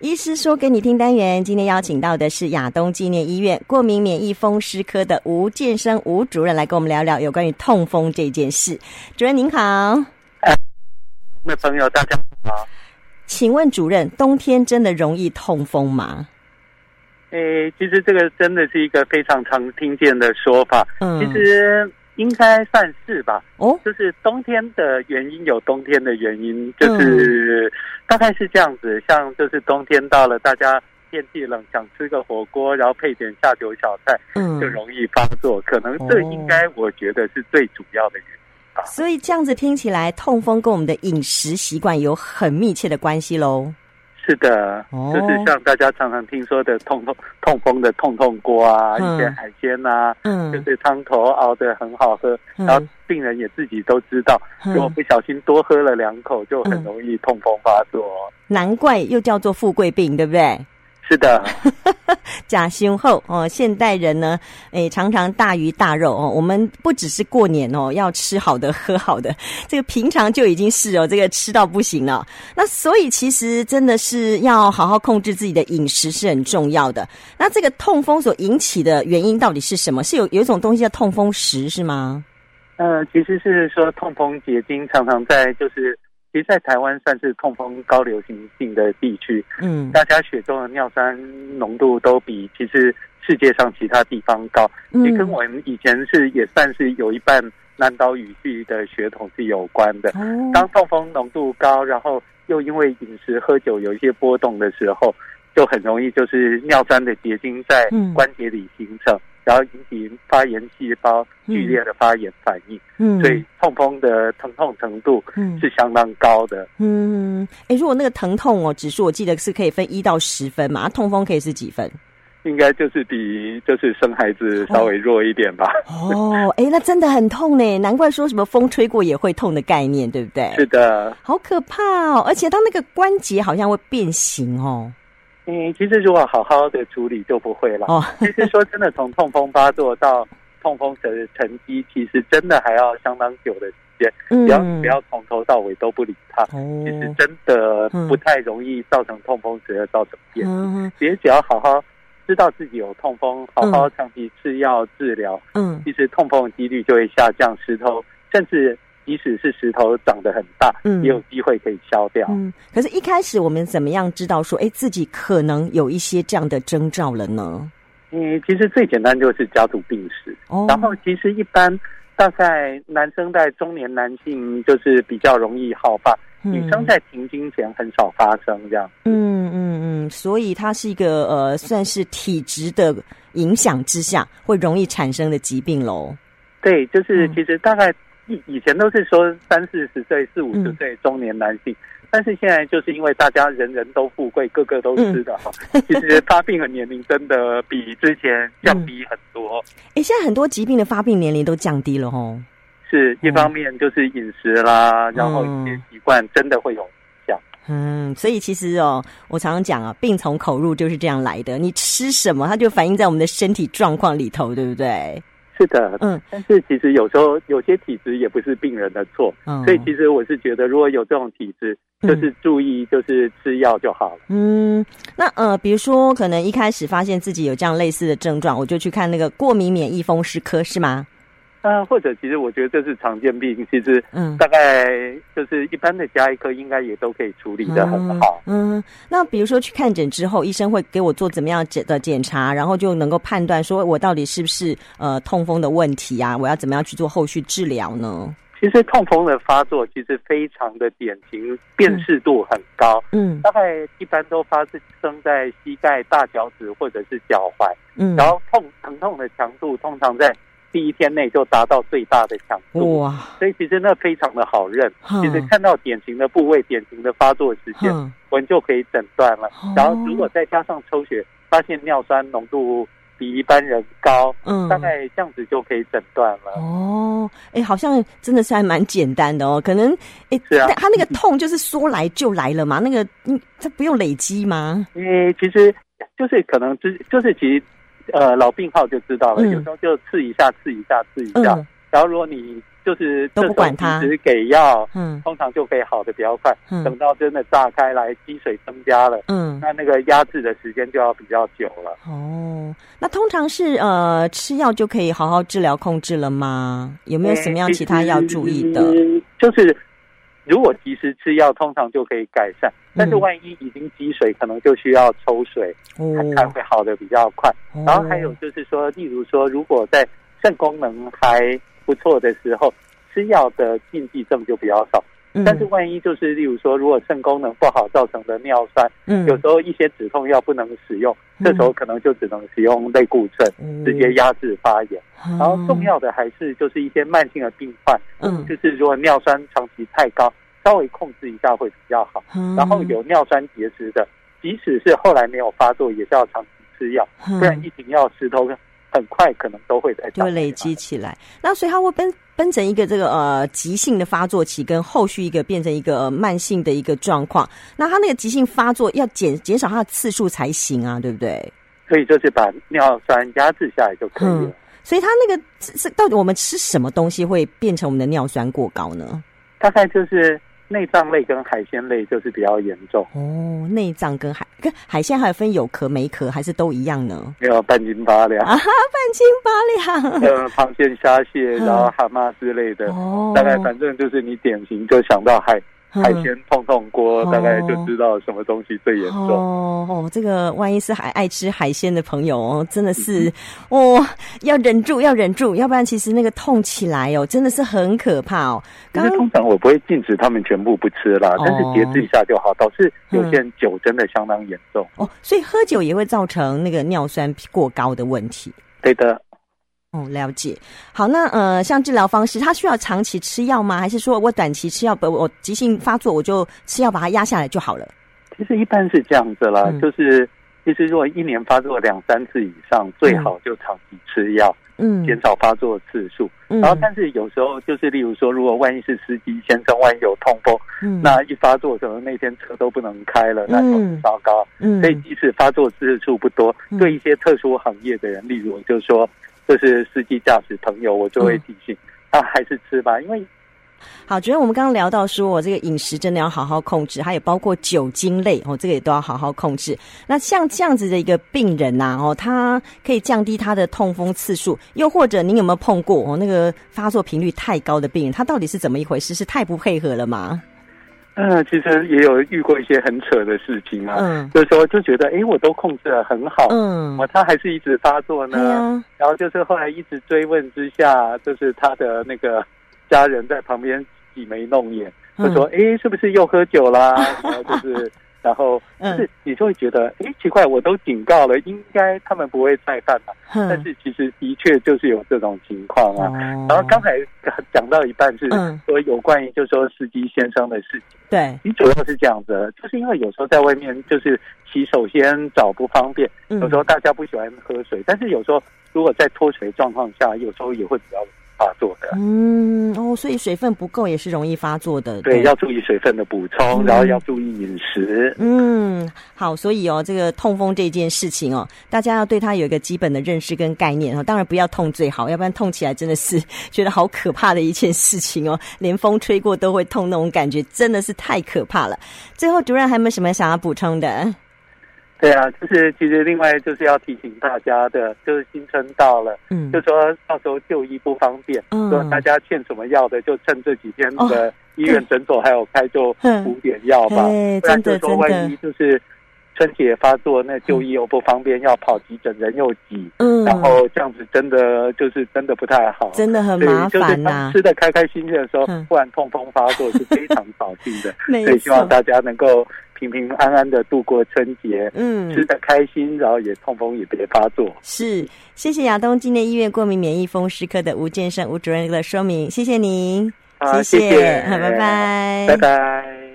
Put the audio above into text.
医师说给你听单元，今天邀请到的是亚东纪念医院过敏免疫风湿科的吴建生吴主任来跟我们聊聊有关于痛风这件事。主任您好，哎，那朋友大家好，请问主任，冬天真的容易痛风吗？诶，其实这个真的是一个非常常听见的说法，嗯，其实。应该算是吧，哦，就是冬天的原因有冬天的原因，就是大概是这样子。像就是冬天到了，大家天气冷，想吃个火锅，然后配点下酒小菜，嗯，就容易发作。可能这应该我觉得是最主要的原因吧。所以这样子听起来，痛风跟我们的饮食习惯有很密切的关系喽。是的，就是像大家常常听说的痛痛痛风的痛痛锅啊，一些海鲜啊，嗯，就是汤头熬的很好喝，然后病人也自己都知道，如果不小心多喝了两口，就很容易痛风发作。难怪又叫做富贵病，对不对？是的，假胸厚哦。现代人呢，诶，常常大鱼大肉哦。我们不只是过年哦，要吃好的、喝好的，这个平常就已经是哦，这个吃到不行了。那所以其实真的是要好好控制自己的饮食是很重要的。那这个痛风所引起的原因到底是什么？是有有一种东西叫痛风石是吗？呃，其实是说痛风结晶常常在就是。其实，在台湾算是痛风高流行性的地区，嗯，大家血中的尿酸浓度都比其实世界上其他地方高，也跟我们以前是也算是有一半南岛语系的血统是有关的。当痛风浓度高，然后又因为饮食喝酒有一些波动的时候，就很容易就是尿酸的结晶在关节里形成。然后引起发炎细胞剧烈的发炎反应，嗯，所以痛风的疼痛程度是相当高的。嗯，哎，如果那个疼痛哦指数，我记得是可以分一到十分嘛，痛风可以是几分？应该就是比就是生孩子稍微弱一点吧。哦，哎，那真的很痛呢，难怪说什么风吹过也会痛的概念，对不对？是的，好可怕哦，而且它那个关节好像会变形哦。嗯，其实如果好好的处理就不会了。哦，其实说真的，从痛风发作到痛风的沉积，其实真的还要相当久的时间。嗯，不要不要从头到尾都不理它，嗯、其实真的不太容易造成痛风，直接造成变。嗯，其实只要好好知道自己有痛风，好好长期吃药治疗，嗯，其实痛风的几率就会下降，石头甚至。即使是石头长得很大，嗯，也有机会可以消掉。嗯，可是，一开始我们怎么样知道说，哎，自己可能有一些这样的征兆了呢？嗯，其实最简单就是家族病史。哦，然后其实一般大概男生在中年男性就是比较容易好发，嗯，女生在停经前很少发生这样。嗯嗯嗯，所以它是一个呃，算是体质的影响之下会容易产生的疾病喽。对，就是其实大概。以以前都是说三四十岁、四五十岁中年男性，嗯，但是现在就是因为大家人人都富贵，个个都吃的哈，嗯，其实发病的年龄真的比之前降低很多。哎，嗯，现在很多疾病的发病年龄都降低了哦。是一方面就是饮食啦，嗯，然后一些习惯真的会有影响。嗯，所以其实哦，我常常讲啊，病从口入就是这样来的。你吃什么，它就反映在我们的身体状况里头，对不对？是的，嗯，但是其实有时候有些体质也不是病人的错，嗯，所以其实我是觉得，如果有这种体质，就是注意，就是吃药就好了。嗯，那呃，比如说可能一开始发现自己有这样类似的症状，我就去看那个过敏免疫风湿科，是吗？嗯，或者其实我觉得这是常见病，其实嗯，大概就是一般的加医科应该也都可以处理的很好。嗯，嗯，那比如说去看诊之后，医生会给我做怎么样检的检查，然后就能够判断说我到底是不是呃痛风的问题啊？我要怎么样去做后续治疗呢？其实痛风的发作其实非常的典型，辨识度很高。嗯，大概一般都发生在膝盖、大脚趾或者是脚踝。嗯，然后痛疼痛的强度通常在。第一天内就达到最大的强度，哇！所以其实那非常的好认，其实看到典型的部位、典型的发作时间，我们就可以诊断了。然后如果再加上抽血，发现尿酸浓度比一般人高，嗯，大概这样子就可以诊断了。哦，哎，好像真的是还蛮简单的哦。可能，哎，是啊，他那个痛就是说来就来了嘛，那个，嗯，他不用累积吗？因为其实就是可能之，就是其实。呃，老病号就知道了，有时候就刺一下，刺一下，刺一下。然后如果你就是都不管它，只给药，嗯，通常就可以好的比较快。嗯，等到真的炸开来，积水增加了，嗯，那那个压制的时间就要比较久了。哦，那通常是呃吃药就可以好好治疗控制了吗？有没有什么样其他要注意的？就是。如果及时吃药，通常就可以改善。但是万一已经积水，可能就需要抽水，它才会好的比较快。然后还有就是说，例如说，如果在肾功能还不错的时候，吃药的禁忌症就比较少。但是万一就是例如说，如果肾功能不好造成的尿酸，嗯。有时候一些止痛药不能使用，这时候可能就只能使用类固醇，直接压制发炎。然后重要的还是就是一些慢性的病患，嗯，就是如果尿酸长期太高，稍微控制一下会比较好。然后有尿酸结石的，即使是后来没有发作，也是要长期吃药，不然一停药石头很快可能都会在就会累积起来。那所以它会分分成一个这个呃急性的发作期，跟后续一个变成一个慢性的一个状况。那它那个急性发作要减减少它的次数才行啊，对不对？所以就是把尿酸压制下来就可以了。嗯所以它那个是到底我们吃什么东西会变成我们的尿酸过高呢？大概就是内脏类跟海鲜类就是比较严重哦。内脏跟海跟海鲜还有分有壳没壳，还是都一样呢？没有半斤八两啊，半斤八两。呃，螃蟹、虾蟹，然后蛤蟆之类的，哦，大概反正就是你典型就想到海。海鲜碰碰锅，大概就知道什么东西最严重哦。哦，这个万一是还爱吃海鲜的朋友哦，真的是哦，要忍住，要忍住，要不然其实那个痛起来哦，真的是很可怕哦。可是通常我不会禁止他们全部不吃啦，但是节制一下就好。导致有些人酒真的相当严重哦，所以喝酒也会造成那个尿酸过高的问题。对的。哦，了解。好，那呃，像治疗方式，他需要长期吃药吗？还是说我短期吃药，不，我急性发作我就吃药把它压下来就好了？其实一般是这样子啦，嗯、就是其实如果一年发作两三次以上，最好就长期吃药，嗯，减少发作次数。嗯、然后，但是有时候就是，例如说，如果万一是司机先生，万一有痛风，嗯，那一发作可能那天车都不能开了，那就很糟糕。嗯，所以即使发作次数不多，嗯、对一些特殊行业的人，例如就是说。就是司机驾驶朋友，我就会提醒他还是吃吧，因为好，主任，我们刚刚聊到说，我这个饮食真的要好好控制，还有包括酒精类哦，这个也都要好好控制。那像这样子的一个病人呐，哦，他可以降低他的痛风次数，又或者您有没有碰过哦，那个发作频率太高的病人，他到底是怎么一回事？是太不配合了吗？嗯，其实也有遇过一些很扯的事情啊，嗯，就是说就觉得，哎，我都控制的很好，嗯，我他还是一直发作呢，嗯，然后就是后来一直追问之下，就是他的那个家人在旁边挤眉弄眼，就说，哎，是不是又喝酒啦？然后就是。然后，就是你就会觉得，哎，奇怪，我都警告了，应该他们不会再犯吧？但是其实的确就是有这种情况啊。然后刚才讲到一半是说有关于就是说司机先生的事情，对，你主要是这样子，就是因为有时候在外面就是洗手间找不方便，有时候大家不喜欢喝水，但是有时候如果在脱水状况下，有时候也会比较。发作的，嗯哦，所以水分不够也是容易发作的。对，对要注意水分的补充，嗯、然后要注意饮食。嗯，好，所以哦，这个痛风这件事情哦，大家要对它有一个基本的认识跟概念哦。当然不要痛最好，要不然痛起来真的是觉得好可怕的一件事情哦，连风吹过都会痛那种感觉，真的是太可怕了。最后，主任还有没有什么想要补充的？对啊，就是其实另外就是要提醒大家的，就是新春到了，嗯，就说到时候就医不方便，嗯，说大家欠什么药的，就趁这几天的医院诊所还有开，就补点药吧，不然就说万一就是春节发作，那就医又不方便，要跑急诊人又挤，嗯，然后这样子真的就是真的不太好，真的很麻烦呐。吃的开开心心的时候，突然痛风发作是非常扫兴的，所以希望大家能够。平平安安的度过春节，嗯，吃的开心，然后也痛风也别发作。是，谢谢亚东纪念医院过敏免疫风湿科的吴建胜吴主任的说明，谢谢您，好，谢谢，好，拜拜，拜拜。